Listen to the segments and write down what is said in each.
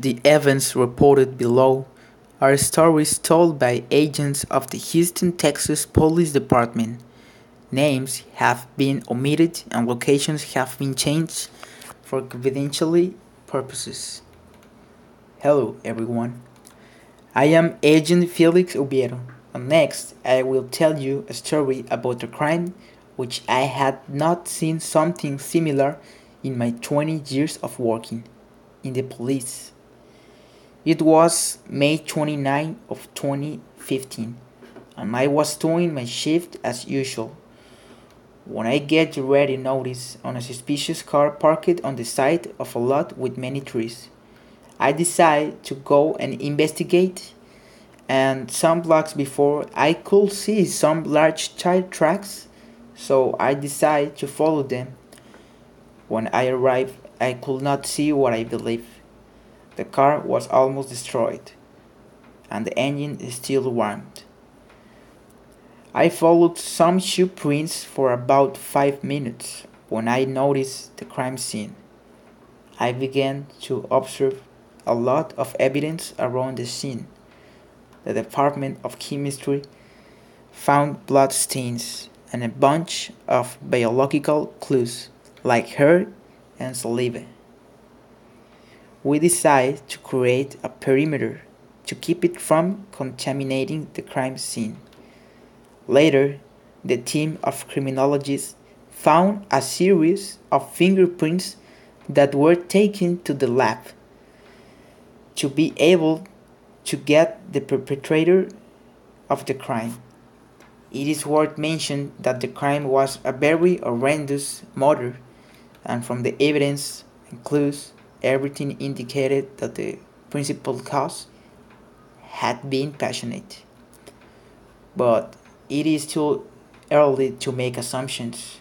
The events reported below are stories told by agents of the Houston, Texas Police Department. Names have been omitted and locations have been changed for confidentiality purposes. Hello, everyone. I am Agent Felix Ubiero, and next I will tell you a story about a crime which I had not seen something similar in my 20 years of working in the police. It was May 29 of 2015 and I was doing my shift as usual. When I get ready notice on a suspicious car parked on the side of a lot with many trees. I decide to go and investigate and some blocks before I could see some large tire tracks so I decide to follow them. When I arrive, I could not see what I believe. The car was almost destroyed, and the engine is still warmed. I followed some shoe prints for about five minutes when I noticed the crime scene. I began to observe a lot of evidence around the scene. The Department of Chemistry found blood stains and a bunch of biological clues like hair and saliva. We decided to create a perimeter to keep it from contaminating the crime scene. Later, the team of criminologists found a series of fingerprints that were taken to the lab to be able to get the perpetrator of the crime. It is worth mentioning that the crime was a very horrendous murder and from the evidence and clues, everything indicated that the principal cause had been passionate. But it is too early to make assumptions.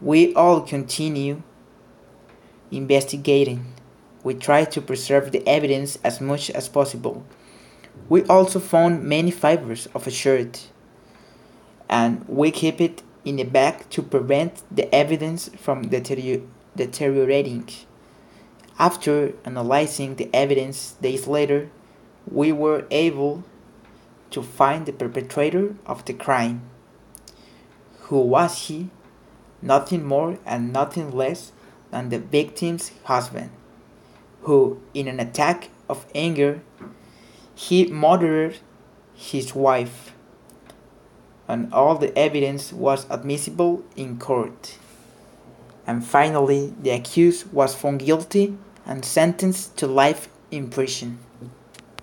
We all continue investigating. We try to preserve the evidence as much as possible. We also found many fibers of a shirt, and we keep it in a bag to prevent the evidence from deteriorating. After analyzing the evidence days later, we were able to find the perpetrator of the crime. Who was he? Nothing more and nothing less than the victim's husband, who, in an attack of anger, he murdered his wife and all the evidence was admissible in court. And finally, the accused was found guilty and sentenced to life in prison.